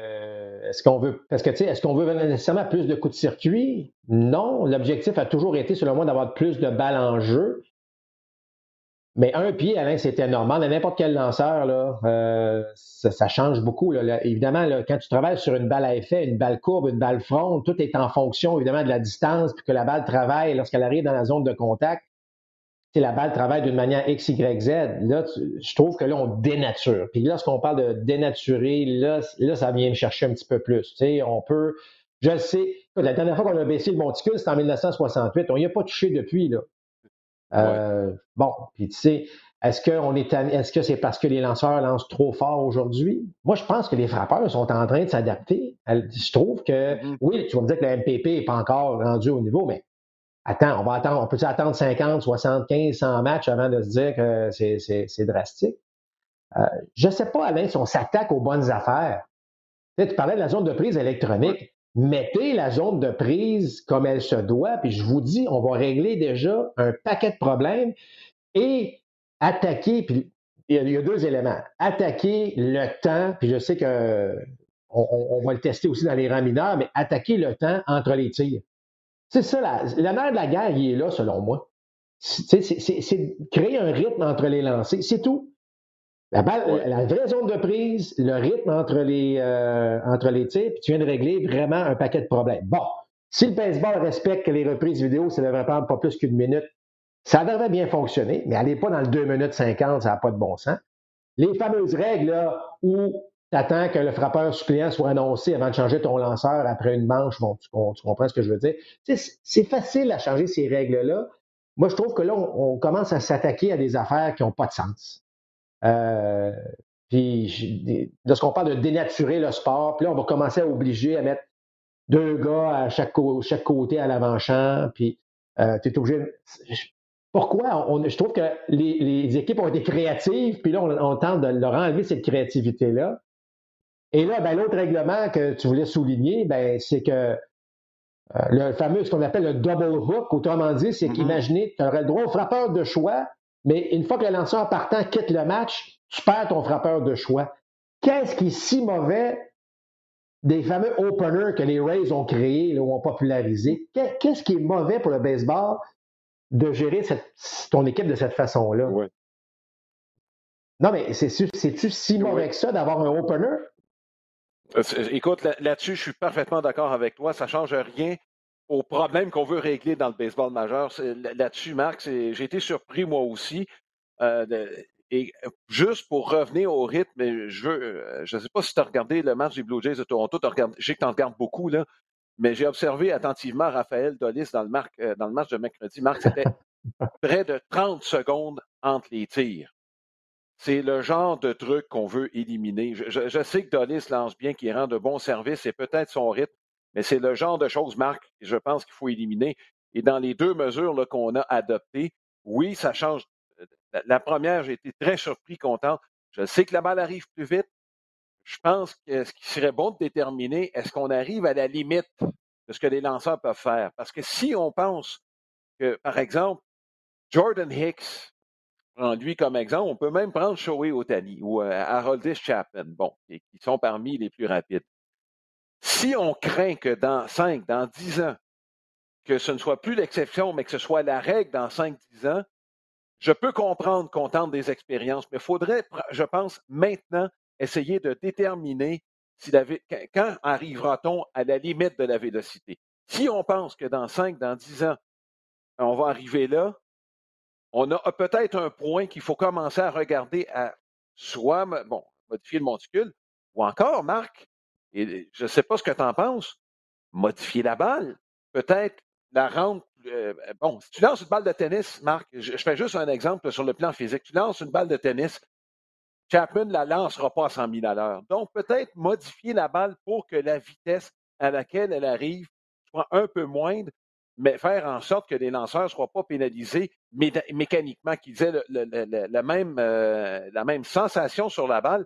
S2: est-ce qu'on veut parce que est-ce qu'on veut nécessairement plus de coups de circuit? Non. L'objectif a toujours été, selon moi, d'avoir plus de balles en jeu. Mais un pied, Alain, c'était normal. N'importe quel lanceur, là, euh, ça, change beaucoup. Évidemment, quand tu travailles sur une balle à effet, une balle courbe, une balle fronde, tout est en fonction, évidemment, de la distance, puis que la balle travaille lorsqu'elle arrive dans la zone de contact la balle travaille d'une manière X, Y, Z, là, je trouve que là, on dénature. Puis lorsqu'on parle de dénaturer, là, là, ça vient me chercher un petit peu plus. Tu sais, on peut, Je le sais. La dernière fois qu'on a baissé le monticule, c'était en 1968. On n'y a pas touché depuis, là. Euh, bon, puis tu sais, est-ce que est, est-ce que c'est parce que les lanceurs lancent trop fort aujourd'hui? Moi, je pense que les frappeurs sont en train de s'adapter. Je trouve que, mm-hmm. oui, tu vas me dire que le MPP n'est pas encore rendu au niveau, mais attends, on va attendre, on peut attendre 50, 75, 100 matchs avant de se dire que c'est drastique? Euh, je ne sais pas, Alain, si on s'attaque aux bonnes affaires. Tu, tu parlais de la zone de prise électronique. Mettez la zone de prise comme elle se doit, puis je vous dis, on va régler déjà un paquet de problèmes et attaquer, puis il y, a, deux éléments. Attaquer le temps, puis je sais que on, va le tester aussi dans les rangs mineurs, mais attaquer le temps entre les tirs. C'est ça, la, la de la guerre, il est là, selon moi. C'est créer un rythme entre les lancers, c'est tout. La, la vraie zone de prise, le rythme entre les, euh, entre les tirs, puis tu viens de régler vraiment un paquet de problèmes. Bon, si le baseball respecte que les reprises vidéo, ça devrait prendre pas plus qu'une minute, ça devrait bien fonctionner, mais allez pas dans le 2 minutes 50, ça n'a pas de bon sens. Les fameuses règles là, où tu attends que le frappeur suppléant soit annoncé avant de changer ton lanceur après une manche, bon, tu, comprends ce que je veux dire? C'est facile à changer ces règles-là. Moi, je trouve que là, on, commence à s'attaquer à des affaires qui n'ont pas de sens. Euh, puis, lorsqu'on parle de dénaturer le sport, puis là, on va commencer à obliger à mettre deux gars à chaque, côté à l'avant-champ, puis euh, tu es obligé pourquoi je trouve que les, équipes ont été créatives, puis là, on, tente de leur enlever cette créativité-là. Et là, ben, l'autre règlement que tu voulais souligner, ben, c'est que euh, le fameux, ce qu'on appelle le double hook, autrement dit, c'est mm-hmm. qu'imaginez, tu aurais le droit au frappeur de choix, mais une fois que le lanceur partant quitte le match, tu perds ton frappeur de choix. Qu'est-ce qui est si mauvais des fameux openers que les Rays ont créés ou ont popularisés? Qu'est-ce qui est mauvais pour le baseball? de gérer ton équipe de cette façon-là? Non, mais c'est-tu si mauvais que ça d'avoir un opener?
S1: Euh, écoute, là-dessus, je suis parfaitement d'accord avec toi. Ça ne change rien au problème qu'on veut régler dans le baseball majeur. Là-dessus, Marc, j'ai été surpris moi aussi. Euh, et juste pour revenir au rythme, je veux, euh, je ne sais pas si tu as regardé le match des Blue Jays de Toronto, je sais que tu en regardes beaucoup, là mais j'ai observé attentivement Raphaël Dolis dans le, euh, dans le match de mercredi. Marc, c'était près de 30 secondes entre les tirs. C'est le genre de truc qu'on veut éliminer. Je, sais que Dolis lance bien, qu'il rend de bons services et peut-être son rythme, mais c'est le genre de choses, Marc, que je pense qu'il faut éliminer. Et dans les deux mesures qu'on a adoptées, oui, ça change. La première, j'ai été très surpris, content. Je sais que la balle arrive plus vite, je pense que ce qui serait bon de déterminer, est-ce qu'on arrive à la limite de ce que les lanceurs peuvent faire? Parce que si on pense que, par exemple, Jordan Hicks, prend lui comme exemple, on peut même prendre Shohei Otani ou euh, Chapman, bon, qui sont parmi les plus rapides. Si on craint que dans 5, dans 10 ans, que ce ne soit plus l'exception, mais que ce soit la règle dans 5-10 ans, je peux comprendre qu'on tente des expériences, mais il faudrait, je pense, maintenant essayer de déterminer si quand arrivera-t-on à la limite de la vélocité. Si on pense que dans 5, dans 10 ans, on va arriver là, on a peut-être un point qu'il faut commencer à regarder à soit bon, modifier le monticule, ou encore, Marc, et je ne sais pas ce que tu en penses, modifier la balle, peut-être la rendre. Euh, bon, si tu lances une balle de tennis, Marc, je, fais juste un exemple sur le plan physique. Tu lances une balle de tennis, Chapman ne la lancera pas à 100 000 à l'heure. Donc, peut-être modifier la balle pour que la vitesse à laquelle elle arrive soit un peu moindre, mais faire en sorte que les lanceurs ne soient pas pénalisés mécaniquement, qu'ils aient le, même, euh, la même sensation sur la balle,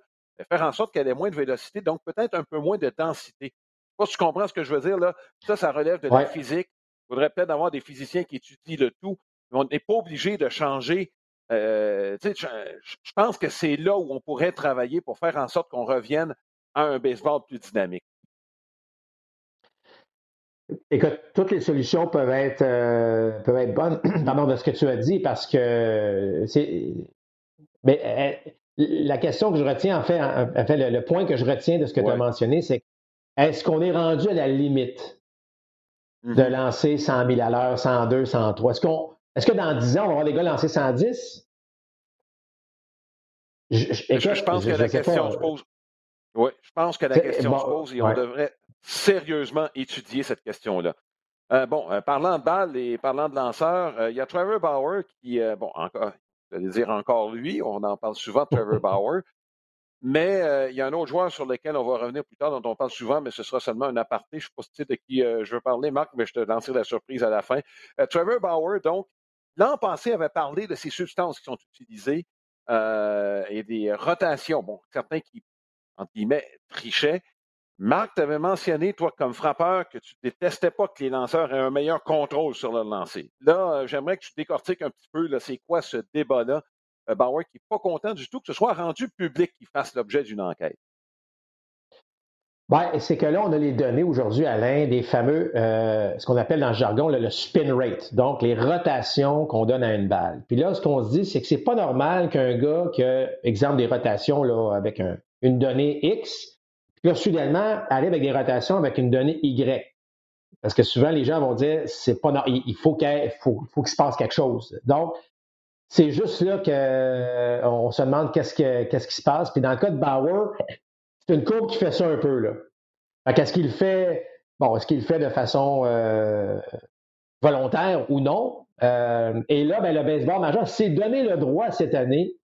S1: faire en sorte qu'elle ait moins de vélocité, donc peut-être un peu moins de densité. Je sais pas si tu comprends ce que je veux dire, là. Ça, ça relève de la physique. Il faudrait peut-être avoir des physiciens qui étudient le tout. on n'est pas obligé de changer euh, je, pense que c'est là où on pourrait travailler pour faire en sorte qu'on revienne à un baseball plus dynamique.
S2: Écoute, toutes les solutions peuvent être, euh, peuvent être bonnes, pardon, de ce que tu as dit, parce que c'est. Mais euh, la question que je retiens, en fait, en fait le, point que je retiens de ce que tu as mentionné, c'est est-ce qu'on est rendu à la limite de mm-hmm. lancer 100 000 à l'heure, 102, 103? Est-ce qu'on est-ce que dans 10 ans, on va avoir des gars lancer 110?
S1: Je, je, pense que la question se pose. Oui, je pense que la question se pose et on devrait. Sérieusement étudier cette question-là. Euh, bon, euh, parlant de balles et parlant de lanceurs, euh, il y a Trevor Bauer qui, bon, encore, je vais dire encore lui, on en parle souvent de Trevor Bauer, mais il y a un autre joueur sur lequel on va revenir plus tard, dont on parle souvent, mais ce sera seulement un aparté. Je ne sais pas si de qui je veux parler, Marc, mais je te lancerai la surprise à la fin. Trevor Bauer, donc, l'an passé, avait parlé de ces substances qui sont utilisées et des rotations. Bon, certains qui, entre guillemets, trichaient. Marc, tu avais mentionné, toi, comme frappeur, que tu détestais pas que les lanceurs aient un meilleur contrôle sur le lancer. Là, euh, j'aimerais que tu décortiques un petit peu, c'est quoi ce débat-là? Euh, Bauer qui n'est pas content du tout que ce soit rendu public qu'il fasse l'objet d'une enquête.
S2: Ben, c'est que là, on a les données aujourd'hui, Alain, des fameux, euh, ce qu'on appelle dans le jargon le spin rate, donc les rotations qu'on donne à une balle. Puis là, ce qu'on se dit, c'est que c'est pas normal qu'un gars qui exemple, des rotations là, avec une donnée X, là, soudainement, arrive avec des rotations avec une donnée Y. Parce que souvent, les gens vont dire, c'est pas il faut qu'il faut, se passe quelque chose. Donc, c'est juste là qu'on euh, se demande qu'est-ce, qu'est-ce qui se passe. Puis dans le cas de Bauer, c'est une courbe qui fait ça un peu. Là. qu'est-ce qu'il fait? Bon, est-ce qu'il fait de façon euh, volontaire ou non? Euh, et là, ben, le baseball majeur s'est donné le droit cette année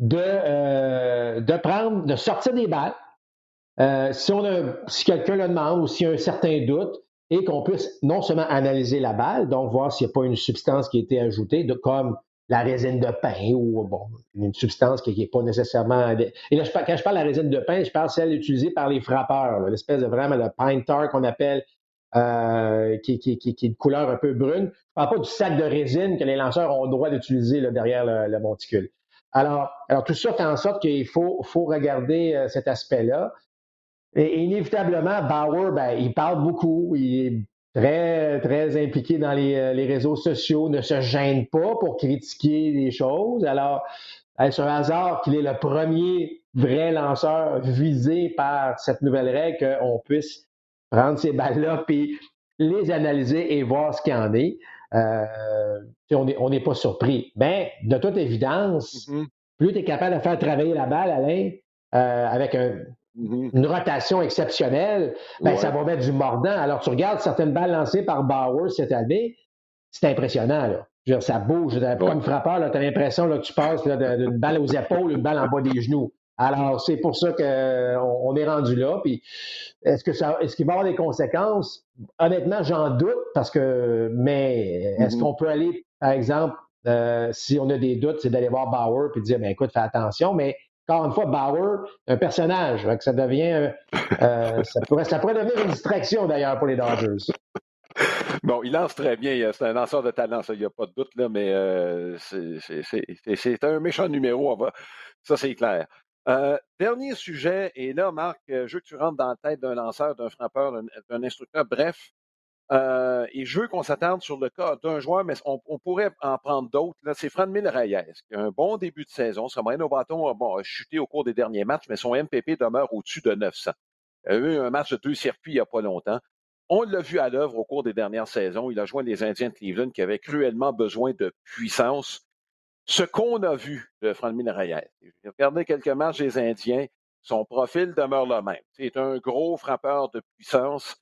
S2: de, euh, de prendre, de sortir des balles. Euh, si, on si quelqu'un le demande ou s'il y a un certain doute, et qu'on puisse non seulement analyser la balle, donc voir s'il n'y a pas une substance qui a été ajoutée, comme la résine de pain ou bon, une substance qui n'est pas nécessairement. Et là, quand je parle de la résine de pain, je parle celle utilisée par les frappeurs, l'espèce de vraiment le pine tar qu'on appelle, euh, qui, qui, qui, qui, est de couleur un peu brune. Je ne parle pas du sac de résine que les lanceurs ont le droit d'utiliser derrière le, le monticule. Alors, alors tout ça fait en sorte qu'il faut, faut regarder euh, cet aspect-là. Et inévitablement, Bauer, ben, il parle beaucoup, il est très, très impliqué dans les, euh, les, réseaux sociaux, ne se gêne pas pour critiquer des choses. Alors, est-ce un hasard qu'il est le premier vrai lanceur visé par cette nouvelle règle qu'on puisse prendre ces balles-là puis les analyser et voir ce qu'il en est? Euh, on n'est pas surpris. Mais de toute évidence, mm-hmm. plus tu es capable de faire travailler la balle, Alain, euh, avec mm-hmm. une rotation exceptionnelle, ben, ça va mettre du mordant. Alors, tu regardes certaines balles lancées par Bauer cette année, c'est impressionnant. Là. ça bouge. Comme frappeur, tu as l'impression que tu passes d'une balle aux épaules, une balle en bas des genoux. Alors, c'est pour ça qu'on on est rendu là. Puis, est-ce que ça, est-ce qu'il va y avoir des conséquences? Honnêtement, j'en doute parce que, mais est-ce mm-hmm. qu'on peut aller, par exemple, euh, si on a des doutes, c'est d'aller voir Bauer puis dire, ben écoute, fais attention. Mais encore une fois, Bauer, un personnage, que ça devient, euh, ça, pourrait, ça pourrait devenir une distraction d'ailleurs pour les Dodgers.
S1: Bon, il lance très bien. C'est un lanceur de talent, ça, il n'y a pas de doute, là, mais euh, c'est un méchant numéro. Ça, c'est clair. Euh, dernier sujet, et là, Marc, euh, je veux que tu rentres dans la tête d'un lanceur, d'un frappeur, d'un instructeur, bref. Euh, et je veux qu'on s'attarde sur le cas d'un joueur, mais on, pourrait en prendre d'autres. C'est Franmil Reyes, qui a un bon début de saison. Son moyenne au bâton a chuté au cours des derniers matchs, mais son MPP demeure au-dessus de 900. Il a eu un match de deux circuits il n'y a pas longtemps. On l'a vu à l'œuvre au cours des dernières saisons. Il a joint les Indiens de Cleveland qui avaient cruellement besoin de puissance ce qu'on a vu de Franmil Reyes. J'ai regardé quelques matchs des Indiens. Son profil demeure le même. C'est un gros frappeur de puissance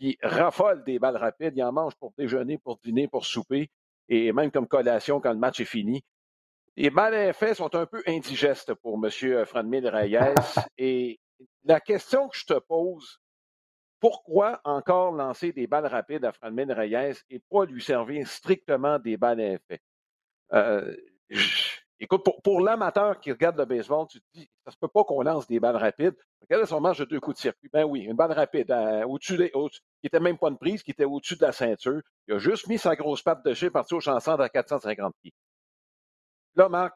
S1: qui raffole des balles rapides. Il en mange pour déjeuner, pour dîner, pour souper et même comme collation quand le match est fini. Les balles à effet sont un peu indigestes pour M. Franmil Reyes. Et la question que je te pose, pourquoi encore lancer des balles rapides à Franmil Reyes et pas lui servir strictement des balles à effet? Euh, écoute, pour, l'amateur qui regarde le baseball, tu te dis, ça se peut pas qu'on lance des balles rapides. Regarde son match de deux coups de circuit. Ben oui, une balle rapide euh, au-dessus des, qui était même pas une prise, qui était au-dessus de la ceinture. Il a juste mis sa grosse patte de chez parti au chanson à 450 pieds. Là, Marc,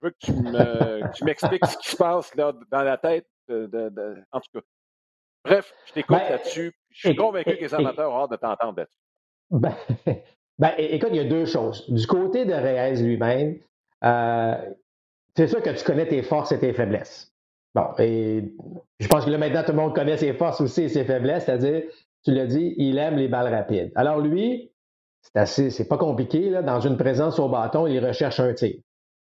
S1: je veux que tu, m'expliques ce qui se passe là, dans la tête de, en tout cas. Bref, je t'écoute ben, là-dessus. Je suis convaincu que les amateurs ont hâte de t'entendre là-dessus.
S2: Ben, Ben, écoute, il y a deux choses. Du côté de Reyes lui-même, euh, c'est sûr que tu connais tes forces et tes faiblesses. Bon, et je pense que là, maintenant, tout le monde connaît ses forces aussi et ses faiblesses, c'est-à-dire, tu l'as dit, il aime les balles rapides. Alors, lui, c'est assez, c'est pas compliqué, là. Dans une présence au bâton, il recherche un tir.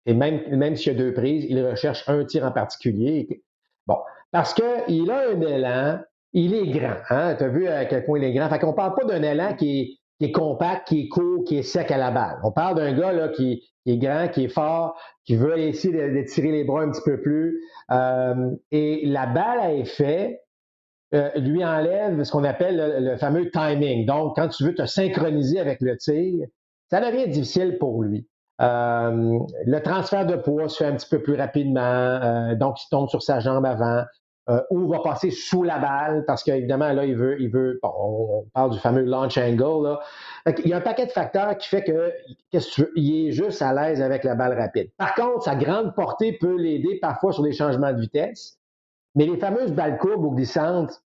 S2: Et même, même s'il y a deux prises, il recherche un tir en particulier. Bon. parce qu'il a un élan, il est grand. Hein? Tu as vu à quel point il est grand. Fait qu'on parle pas d'un élan qui est, compact, qui est court, qui est sec à la balle. On parle d'un gars là, qui, est grand, qui est fort, qui veut essayer de, tirer les bras un petit peu plus. Euh, et la balle à effet euh, lui enlève ce qu'on appelle le, fameux timing. Donc, quand tu veux te synchroniser avec le tir, ça devient difficile pour lui. Euh, le transfert de poids se fait un petit peu plus rapidement, donc il tombe sur sa jambe avant. Euh, ou va passer sous la balle parce qu'évidemment, là, il veut, il veut on parle du fameux launch angle. Là. Il y a un paquet de facteurs qui fait que, il est juste à l'aise avec la balle rapide. Par contre, sa grande portée peut l'aider parfois sur des changements de vitesse. Mais les fameuses balles courbes ou glissantes,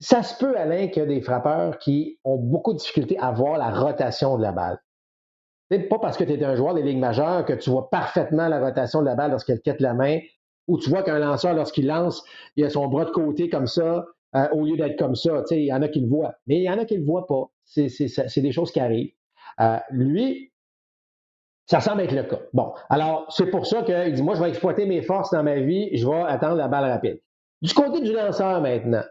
S2: ça se peut, Alain, qu'il y a des frappeurs qui ont beaucoup de difficulté à voir la rotation de la balle. C'est pas parce que tu es un joueur des ligues majeures que tu vois parfaitement la rotation de la balle lorsqu'elle quitte la main où tu vois qu'un lanceur, lorsqu'il lance, il a son bras de côté comme ça, euh, au lieu d'être comme ça. Il y en a qui le voient. Mais il y en a qui ne le voient pas. C'est des choses qui arrivent. Euh, lui, ça semble être le cas. Bon, alors c'est pour ça qu'il dit, moi, je vais exploiter mes forces dans ma vie, je vais attendre la balle rapide. Du côté du lanceur maintenant,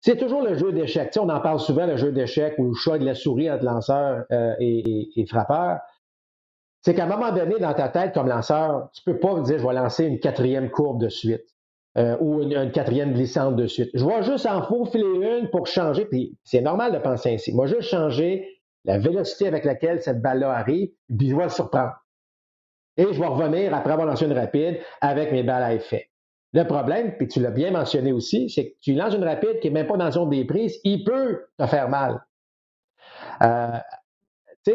S2: c'est toujours le jeu d'échecs. on en parle souvent, le jeu d'échecs ou le choix de la souris entre lanceur euh, et frappeur c'est qu'à un moment donné, dans ta tête, comme lanceur, tu peux pas me dire je vais lancer une quatrième courbe de suite euh, ou une, quatrième glissante de suite. Je vais juste en faufiler une pour changer, puis c'est normal de penser ainsi. Moi, juste changer la vélocité avec laquelle cette balle-là arrive, puis je vais le surprendre. Et je vais revenir après avoir lancé une rapide avec mes balles à effet. Le problème, puis tu l'as bien mentionné aussi, c'est que tu lances une rapide qui n'est même pas dans la zone des prises, il peut te faire mal. Euh,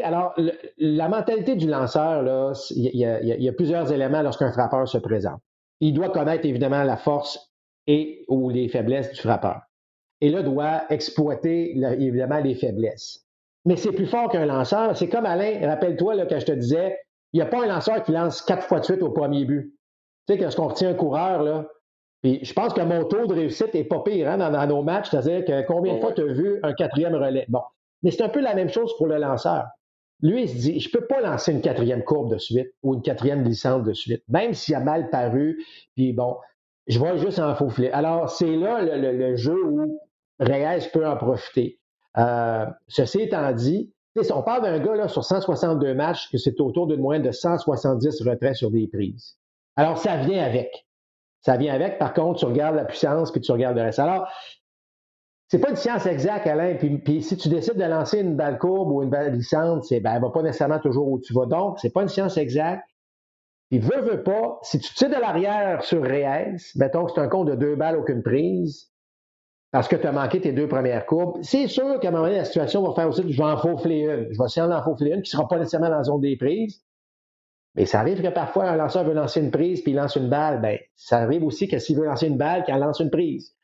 S2: alors, la mentalité du lanceur, il y, a plusieurs éléments lorsqu'un frappeur se présente. Il doit connaître évidemment la force et ou les faiblesses du frappeur. Et là, doit exploiter évidemment les faiblesses. Mais c'est plus fort qu'un lanceur. C'est comme Alain, rappelle-toi que je te disais, il n'y a pas un lanceur qui lance quatre fois de suite au premier but. Tu sais, lorsqu'on retient un coureur, là, puis je pense que mon taux de réussite n'est pas pire hein, dans, nos matchs, c'est-à-dire que combien de fois tu as vu un quatrième relais? Bon. Mais c'est un peu la même chose pour le lanceur. Lui, il se dit, je peux pas lancer une quatrième courbe de suite ou une quatrième glissante de suite, même s'il a mal paru, puis bon, je vois juste en faufiler. Alors, c'est là le, jeu où Reyes peut en profiter. Euh, ceci étant dit, on parle d'un gars là, sur 162 matchs que c'est autour d'une moyenne de 170 retraits sur des prises. Alors, ça vient avec. Ça vient avec. Par contre, tu regardes la puissance puis tu regardes le reste. Alors, c'est pas une science exacte, Alain. Puis, si tu décides de lancer une balle courbe ou une balle glissante, c'est, ben, va pas nécessairement toujours où tu vas. Donc, c'est pas une science exacte. Puis, veut, veut pas, si tu tires de l'arrière sur Reyes, mettons que c'est un compte de deux balles, aucune prise, parce que tu as manqué tes deux premières courbes, c'est sûr qu'à un moment donné, la situation va faire aussi je vais en faufler une. Je vais essayer d'en faufler une qui sera pas nécessairement dans la zone des prises. Mais ça arrive que parfois, un lanceur veut lancer une prise puis il lance une balle. Ben, ça arrive aussi que s'il veut lancer une balle, qu'il lance une prise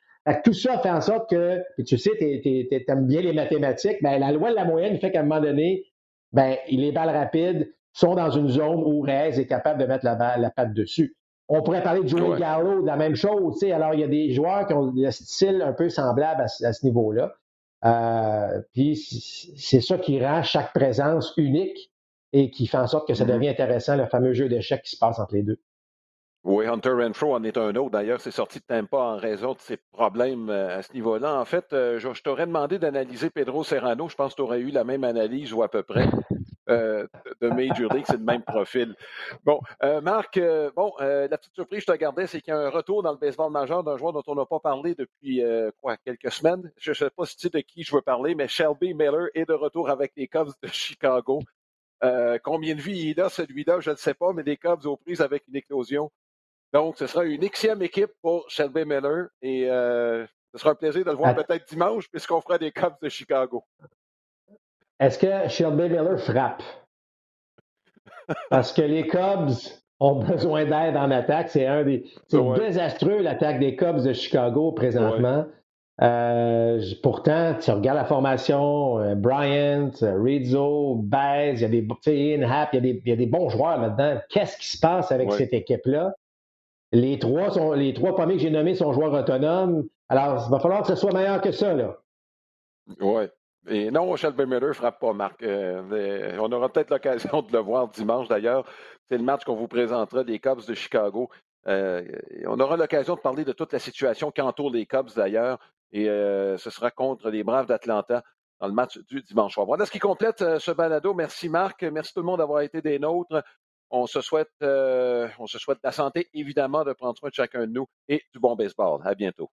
S2: tout ça fait en sorte que, tu sais, tu aimes bien les mathématiques, ben, la loi de la moyenne fait qu'à un moment donné, ben, les balles rapides sont dans une zone où Reyes est capable de mettre la, la patte dessus. On pourrait parler de Joey Gallo, de la même chose. Alors, il y a des joueurs qui ont des style un peu semblable à, ce niveau-là. Euh, puis c'est ça qui rend chaque présence unique et qui fait en sorte que ça mm-hmm. devient intéressant, le fameux jeu d'échecs qui se passe entre les deux.
S1: Oui, Hunter Renfro en est un autre. D'ailleurs, c'est sorti de Tampa en raison de ses problèmes euh, à ce niveau-là. En fait, euh, je, t'aurais demandé d'analyser Pedro Serrano. Je pense que tu aurais eu la même analyse ou à peu près euh, de Major League. C'est le même profil. Bon, Marc, bon, la petite surprise que je te gardais, c'est qu'il y a un retour dans le baseball majeur d'un joueur dont on n'a pas parlé depuis quoi, quelques semaines. Je ne sais pas si tu sais de qui je veux parler, mais Shelby Miller est de retour avec les Cubs de Chicago. combien de vie il a, celui-là, je ne sais pas, mais des Cubs aux prises avec une éclosion. Donc, ce sera une Xème équipe pour Shelby Miller et euh, ce sera un plaisir de le voir peut-être dimanche puisqu'on fera des Cubs de Chicago.
S2: Est-ce que Shelby Miller frappe? Parce que les Cubs ont besoin d'aide en attaque. C'est un des. C'est désastreux l'attaque des Cubs de Chicago présentement. Euh, pourtant, tu regardes la formation, euh, Bryant, Rizzo, Baez, il y a des, il y a des bons joueurs là-dedans. Qu'est-ce qui se passe avec cette équipe-là? Les trois, sont, premiers que j'ai nommés sont joueurs autonomes. Alors, il va falloir que ce soit meilleur que ça, là.
S1: Oui. Et non, Shelby Miller ne frappe pas, Marc. Euh, on aura peut-être l'occasion de le voir dimanche, d'ailleurs. C'est le match qu'on vous présentera des Cubs de Chicago. on aura l'occasion de parler de toute la situation qui entoure les Cubs d'ailleurs. Et ce sera contre les Braves d'Atlanta dans le match du dimanche soir. Voilà ce qui complète ce balado. Merci Marc. Merci tout le monde d'avoir été des nôtres. On se souhaite, souhaite la santé, évidemment, de prendre soin de chacun de nous et du bon baseball. À bientôt.